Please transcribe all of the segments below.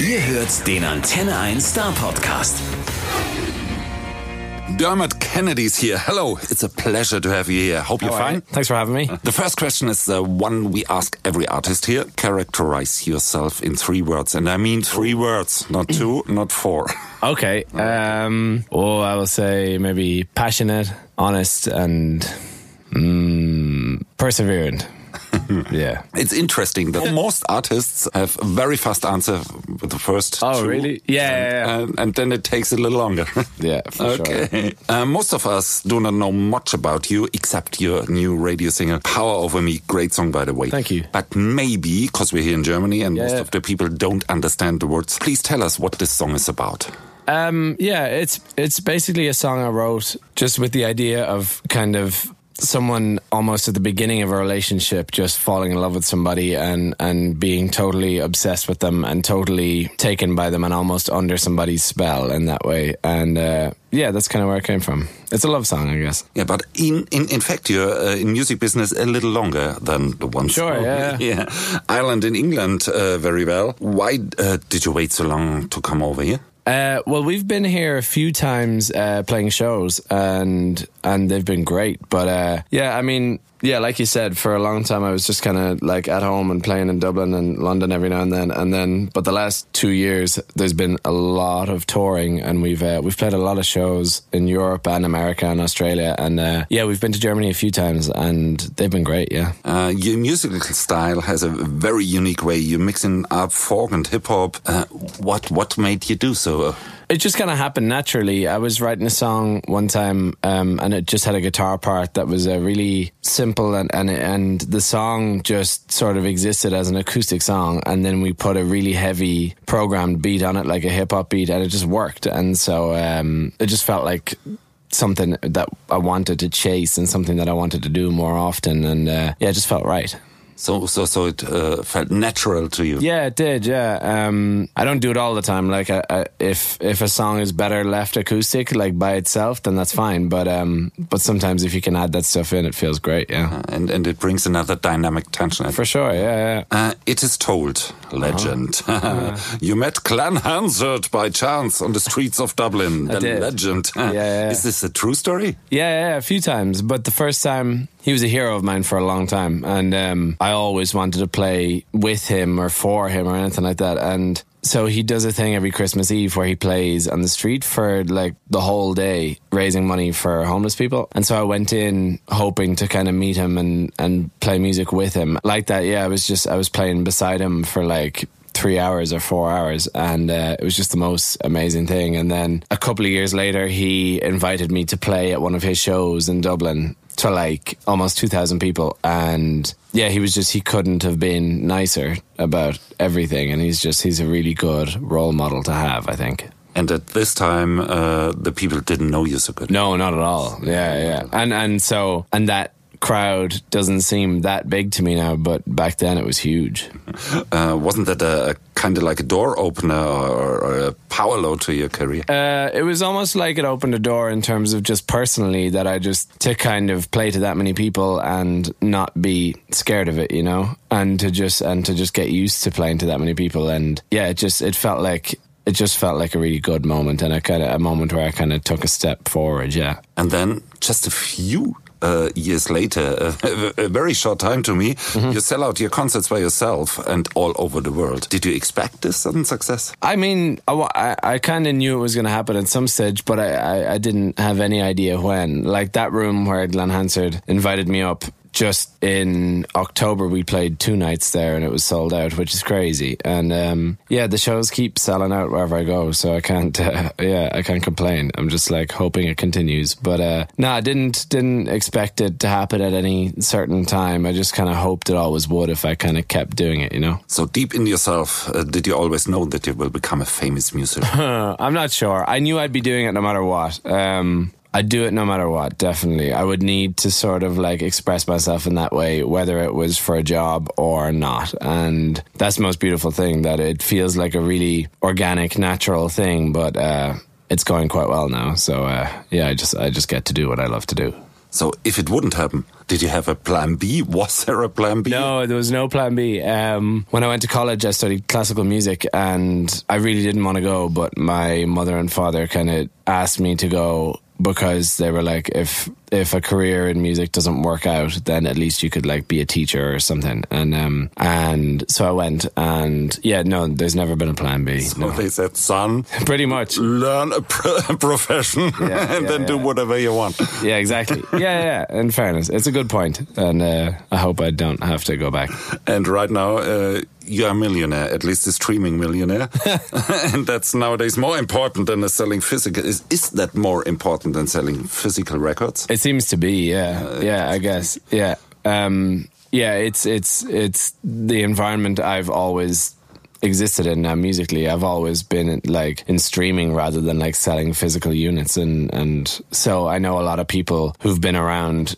Ihr hört den Antenne 1 Star Podcast. Dermot Kennedy's here. Hello, it's a pleasure to have you here. Hope you're How are fine. you? Thanks for having me. The first question is the one we ask every artist here. Characterize yourself in three words. And I mean three words, not two, not four. Okay. Um, oh, I will say maybe passionate, honest, and mm, perseverant. yeah. It's interesting that most artists have a very fast answer with the first Oh, two. really? Yeah, yeah, yeah. And, and then it takes a little longer. Yeah, for sure. okay. Uh, most of us do not know much about you except your new radio single, Power Over Me. Great song, by the way. Thank you. But maybe, because we're here in Germany and most of the people don't understand the words, please tell us what this song is about. Um, yeah, it's it's basically a song I wrote just with the idea of kind of someone almost at the beginning of a relationship just falling in love with somebody and and being totally obsessed with them and totally taken by them and almost under somebody's spell in that way. And uh, yeah, that's kind of where it came from. It's a love song, I guess. Yeah, but in in, in fact, you're uh, in music business a little longer than the one. Sure, song. yeah, yeah. Ireland and England uh, very well. Why uh, did you wait so long to come over here? Uh, well, we've been here a few times uh, playing shows, and and they've been great. But uh, yeah, I mean, yeah, like you said, for a long time I was just kind of like at home and playing in Dublin and London every now and then, and then. But the last two years, there's been a lot of touring, and we've uh, we've played a lot of shows in Europe and America and Australia, and uh, yeah, we've been to Germany a few times, and they've been great. Yeah. Uh, your musical style has a very unique way. You're mixing up folk and hip hop. Uh, what what made you do so? It just kind of happened naturally. I was writing a song one time, um, and it just had a guitar part that was uh, really simple, and, and and the song just sort of existed as an acoustic song, and then we put a really heavy programmed beat on it, like a hip hop beat, and it just worked, and so um, it just felt like something that I wanted to chase and something that I wanted to do more often, and uh, yeah, it just felt right. So so so it uh, felt natural to you. Yeah, it did. Yeah, um, I don't do it all the time. Like, I, I, if if a song is better left acoustic, like by itself, then that's fine. But um, but sometimes if you can add that stuff in, it feels great. Yeah, Uh, and and it brings another dynamic tension. for sure. Yeah, yeah. Uh, it is told, legend. Uh-huh. you met Glen Hansard by chance on the streets of Dublin. The legend. Yeah, yeah. Is this a true story? Yeah, yeah, yeah, a few times. But the first time, he was a hero of mine for a long time. And um, I always wanted to play with him or for him or anything like that. And so he does a thing every Christmas Eve where he plays on the street for like the whole day, raising money for homeless people. And so I went in hoping to kind of meet him and, and play music with him. Like that, yeah, I was just, I was playing beside him for like three hours or four hours and uh, it was just the most amazing thing and then a couple of years later he invited me to play at one of his shows in dublin to like almost 2000 people. And yeah he was just he couldn't have been nicer about everything. And he's just he's a really good role model to have i think. And at this time, uh, the people didn't know you so good. no not at all. Yeah yeah. And and so and that crowd doesn't seem that big to me now but back then it was huge. Uh, wasn't that a, a kind of like a door opener or, or a load to your career? Uh, it was almost like it opened a door in terms of just personally that I just to kind of play to that many people and not be scared of it, you know, and to just and to just get used to playing to that many people, and yeah, it just it felt like it just felt like a really good moment and a kind of a moment where I kind of took a step forward, yeah. And then just a few uh, years later, a very short time to me, Mm-hmm. you sell out your concerts by yourself and all over the world. Did you expect this sudden success? I mean, I, I, I kind of knew it was going to happen at some stage, but I, I, I didn't have any idea when. Like that room where Glen Hansard invited me up, just in October, we played two nights there and it was sold out, which is crazy. And um, yeah, the shows keep selling out wherever I go, so I can't, uh, yeah, I can't complain. I'm just like hoping it continues. But uh, no, I didn't didn't expect it to happen at any certain time. I just kind of hoped it always would if I kind of kept doing it, you know. So deep in yourself, uh, did you always know that you will become a famous musician? I'm not sure. I knew I'd be doing it no matter what. Um, I'd do it no matter what, definitely. I would need to sort of like express myself in that way, whether it was for a job or not. And that's the most beautiful thing that it feels like a really organic, natural thing, but uh, it's going quite well now. So uh, yeah, I just I just get to do what I love to do. so if it wouldn't happen, Did you have a plan B? Was there a plan B? No, there was no plan B. Um, when I went to college, I studied classical music, and I really didn't want to go, but my mother and father kind of asked me to go because they were like, if if a career in music doesn't work out, then at least you could like be a teacher or something. And um, and so I went, and yeah, no, there's never been a plan B. So no. they said, son, Pretty much. learn a, pro- a profession Yeah, and yeah, then do whatever you want. Yeah, exactly. Yeah, yeah. In fairness, it's a good point, and uh, I hope I don't have to go back. And right now, uh, you're a millionaire, at least a streaming millionaire. and that's nowadays more important than selling physical. Is, is that more important than selling physical records? It seems to be, yeah, yeah. I guess, yeah, um, yeah. It's it's it's the environment I've always existed in now musically. I've always been like in streaming rather than like selling physical units, and and so I know a lot of people who've been around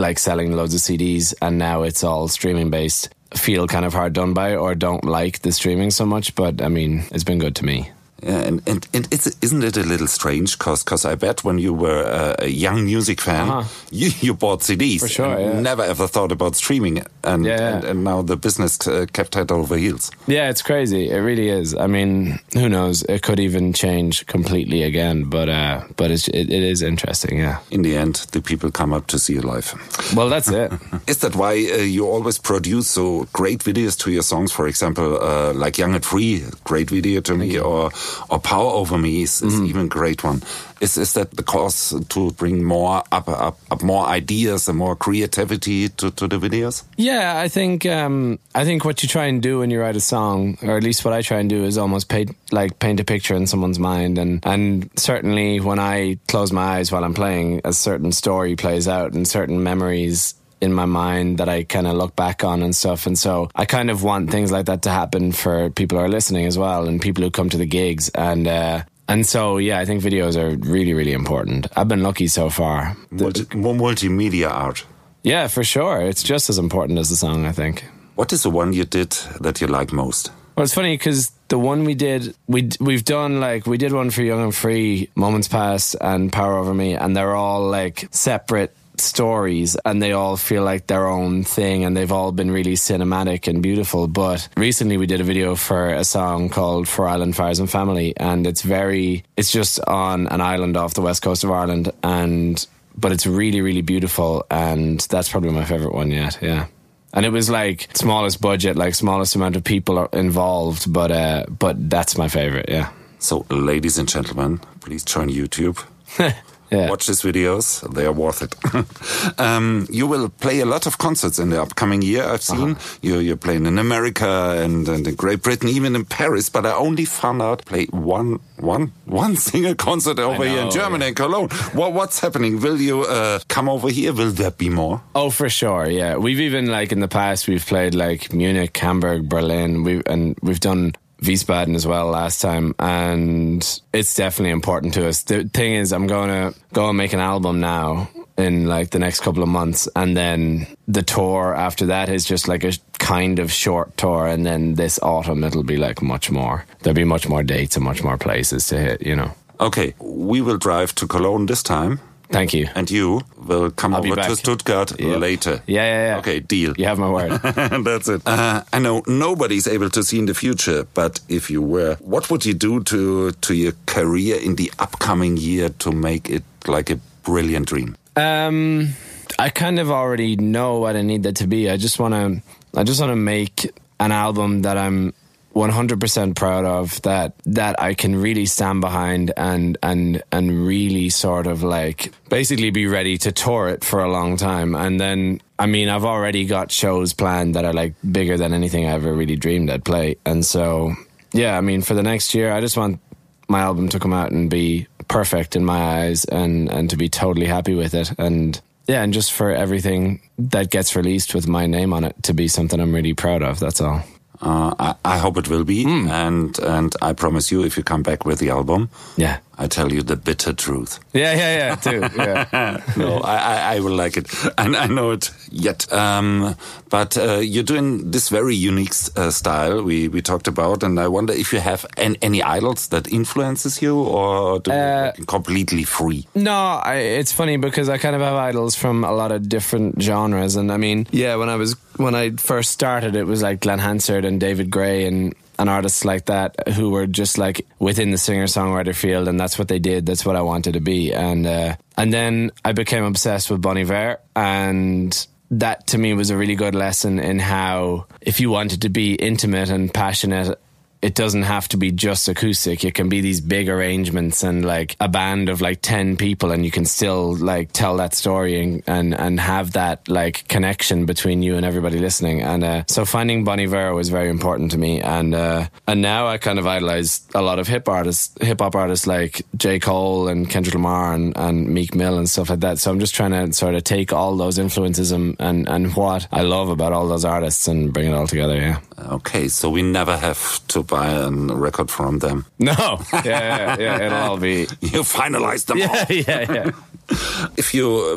like selling loads of CDs, and now it's all streaming based. Feel kind of hard done by, or don't like the streaming so much. But I mean, it's been good to me. Yeah, and, and, and it's, isn't it a little strange? Because I bet when you were a, a young music fan, Uh-huh. you, you bought CDs. For sure, yeah. Never ever thought about streaming. And, Yeah, and, and now the business uh, kept head over heels. Yeah, it's crazy. It really is. I mean, who knows? It could even change completely again. But uh, but it's, it, it is interesting. Yeah. In the end, the people come up to see you live. Well, that's it. Is that why uh, you always produce so great videos to your songs? For example, uh, like "Young and Free," great video to me, or or "Power Over Me" is, is even a great one. Is is that the cause to bring more up up, up more ideas and more creativity to, to the videos? Yeah, I think um, I think what you try and do when you write a song, or at least what I try and do, is almost paint like paint a picture in someone's mind, and and certainly when I close my eyes while I'm playing, a certain story plays out, and certain memories in my mind that I kind of look back on and stuff, and so I kind of want things like that to happen for people who are listening as well, and people who come to the gigs, and. Uh, and so, yeah, I think videos are really, really important. I've been lucky so far. Multi- multimedia art. Yeah, for sure. It's just as important as the song, I think. What is the one you did that you like most? Well, it's funny because the one we did, we we've done like we did one for Young and Free, Moments Pass, and Power Over Me, and they're all like separate stories, and they all feel like their own thing, and they've all been really cinematic and beautiful. But recently, we did a video for a song called "For Island Fires and Family," and it's very, it's just on an island off the west coast of Ireland, and but it's really, really beautiful, and that's probably my favorite one yet. Yeah. And it was like smallest budget, like smallest amount of people are involved, but uh, but that's my favorite. Yeah, So, ladies and gentlemen, please join YouTube. yeah. Watch these videos; they are worth it. um, you will play a lot of concerts in the upcoming year. I've seen you, you're playing in America and, and in Great Britain, even in Paris. But I only found out play one, one, one single concert over here in know, Germany, in Cologne. What, what's happening? Will you uh, come over here? Will there be more? Oh, for sure. Yeah, we've even like in the past we've played like Munich, Hamburg, Berlin. We and we've done Wiesbaden as well last time, and it's definitely important to us. The thing is, I'm to go and make an album now in like the next couple of months, and then the tour after that is just like a kind of short tour, and then this autumn it'll be like much more. There'll be much more dates and much more places to hit. You know. Okay, we will drive to Cologne this time. Thank you. And you will come I'll over to. Stuttgart Yep. later. Yeah, yeah, yeah. Okay, deal. You have my word. That's it. Uh, I know nobody's able to see in the future, but if you were, what would you do to to your career in the upcoming year to make it like a brilliant dream? Um, I kind of already know what I need that to be. I just want to, I just want to make an album that I'm 100% proud of that that I can really stand behind and and and really sort of like basically be ready to tour it for a long time. And then I mean I've already got shows planned that are like bigger than anything I ever really dreamed I'd play. And so yeah I mean for the next year I just want my album to come out and be perfect in my eyes and and to be totally happy with it. And yeah and just for everything that gets released with my name on it to be something I'm really proud of that's all I, I hope it will be, Hmm. and and I promise you, if you come back with the album, yeah I tell you the bitter truth. Yeah, yeah, yeah, too. Yeah. no, I, I, I will like it, and I know it yet. Um, but uh, you're doing this very unique uh, style we, we talked about, and I wonder if you have any, any idols that influences you, or do Uh, you completely free? No, I, it's funny because I kind of have idols from a lot of different genres, and I mean, yeah, when I was when I first started, it was like Glen Hansard and David Gray and and artists like that who were just like within the singer songwriter field, and that's what they did. That's what I wanted to be, and uh, and then I became obsessed with Bon Iver, and that to me was a really good lesson in how if you wanted to be intimate and passionate it doesn't have to be just acoustic. It can be these big arrangements and like a band of like 10 people and you can still like tell that story and, and, and have that like connection between you and everybody listening. And, uh, so finding Bon Iver was very important to me. And, uh, and now I kind of idolize a lot of hip artists, hip hop artists like J. Cole and Kendrick Lamar and, and Meek Mill and stuff like that. So I'm just trying to sort of take all those influences and, and, and what I love about all those artists and bring it all together. Yeah. Okay, so we never have to buy a record from them. No, yeah, yeah, yeah, it'll all be. You finalize them all. Yeah, yeah, yeah. If you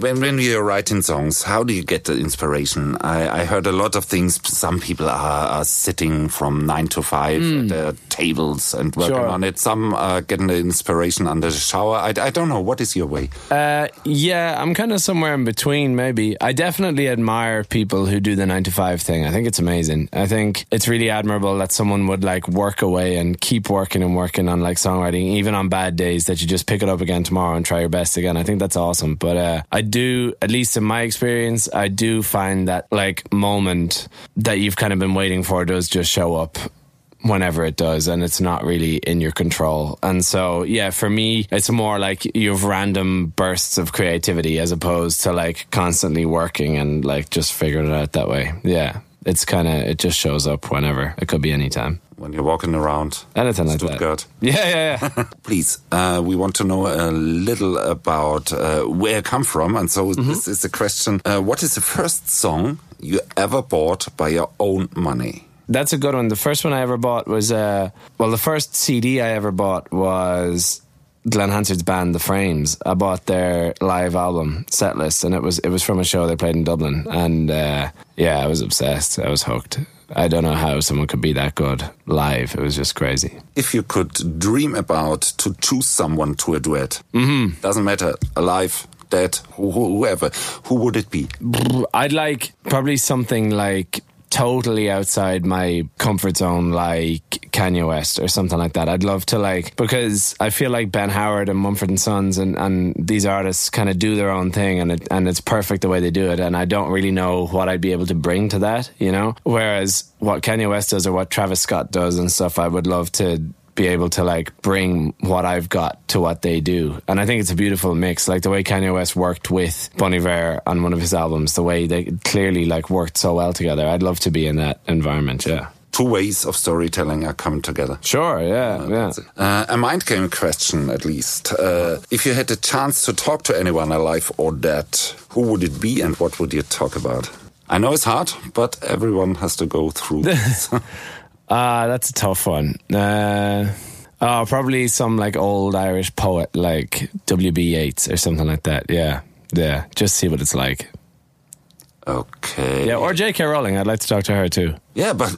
when when you're writing songs, how do you get the inspiration? I, I heard a lot of things. Some people are, are sitting from nine to five at their tables and working Sure. on it. Some are getting the inspiration under the shower. I, I don't know. What is your way? Uh, yeah, I'm kind of somewhere in between, maybe. I definitely admire people who do the nine to five thing. I think it's amazing. I think it's really admirable that someone would like work away and keep working and working on like songwriting, even on bad days, that you just pick it up again tomorrow and try your best again. I think that's awesome. But uh, I do, at least in my experience, I do find that like moment that you've kind of been waiting for does just show up whenever it does and it's not really in your control. And so yeah for me it's more like you have random bursts of creativity as opposed to like constantly working and like just figuring it out that way. Yeah it's kind of it just shows up whenever. It could be anytime When you're walking around anything like Stuttgart. that yeah yeah yeah Please, uh, we want to know a little about uh, where you come from. And so Mm-hmm. this is the question. Uh, what is the first song you ever bought by your own money? That's a good one. The first one I ever bought was, uh, well, the first CD I ever bought was Glen Hansard's band, The Frames. I bought their live album set list, and it was it was from a show they played in Dublin. And uh, yeah, I was obsessed. I was hooked. I don't know how someone could be that good live. It was just crazy. If you could dream about to choose someone to a duet, mm-hmm. doesn't matter, alive, dead, who, who- whoever, who would it be? I'd like probably something like totally outside my comfort zone, like Kanye West or something like that. I'd love to like because I feel like Ben Howard and Mumford and Sons and, and these artists kind of do their own thing and it, and it's perfect the way they do it. And I don't really know what I'd be able to bring to that, you know. Whereas what Kanye West does or what Travis Scott does and stuff, I would love to be able to like bring what I've got to what they do. And I think it's a beautiful mix. Like the way Kanye West worked with Bon Iver on one of his albums, the way they clearly like worked so well together. I'd love to be in that environment. Yeah. Two ways of storytelling are coming together. Sure. Yeah. Yeah. Uh, a mind game question, at least. Uh, if you had a chance to talk to anyone alive or dead, who would it be and what would you talk about? I know it's hard, but everyone has to go through this. Ah, that's a tough one. Uh, oh, probably some like old Irish poet like W.B. Yeats or something like that. Yeah. Yeah. Just see what it's like. okay. Yeah. Or J.K. Rowling. I'd like to talk to her too. Yeah, but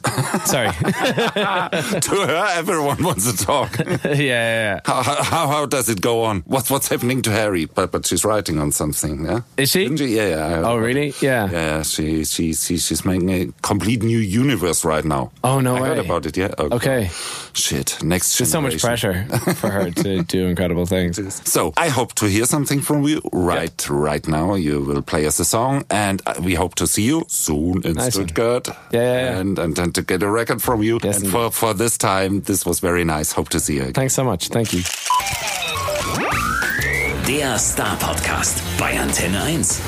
Sorry. to her, everyone wants to talk. yeah, yeah, yeah. How, how, how does it go on? What's what's happening to Harry? But but she's writing on something, yeah. Is she? She? Yeah, yeah. Oh, really? Yeah. Yeah, she she she she's making a complete new universe right now. Oh, no I heard about it. Yeah. Okay. Shit. Next. There's so much pressure for her to do incredible things. So I hope to hear something from you right right now. You will play us a song, and uh, we hope to see you soon in Nice one. Stuttgart. Yeah, yeah, yeah. And and then to get a record from you. Yes, and for for this time, this was very nice. Hope to see you. again. Thanks so much. Thank you. Der Star Podcast bei Antenne 1.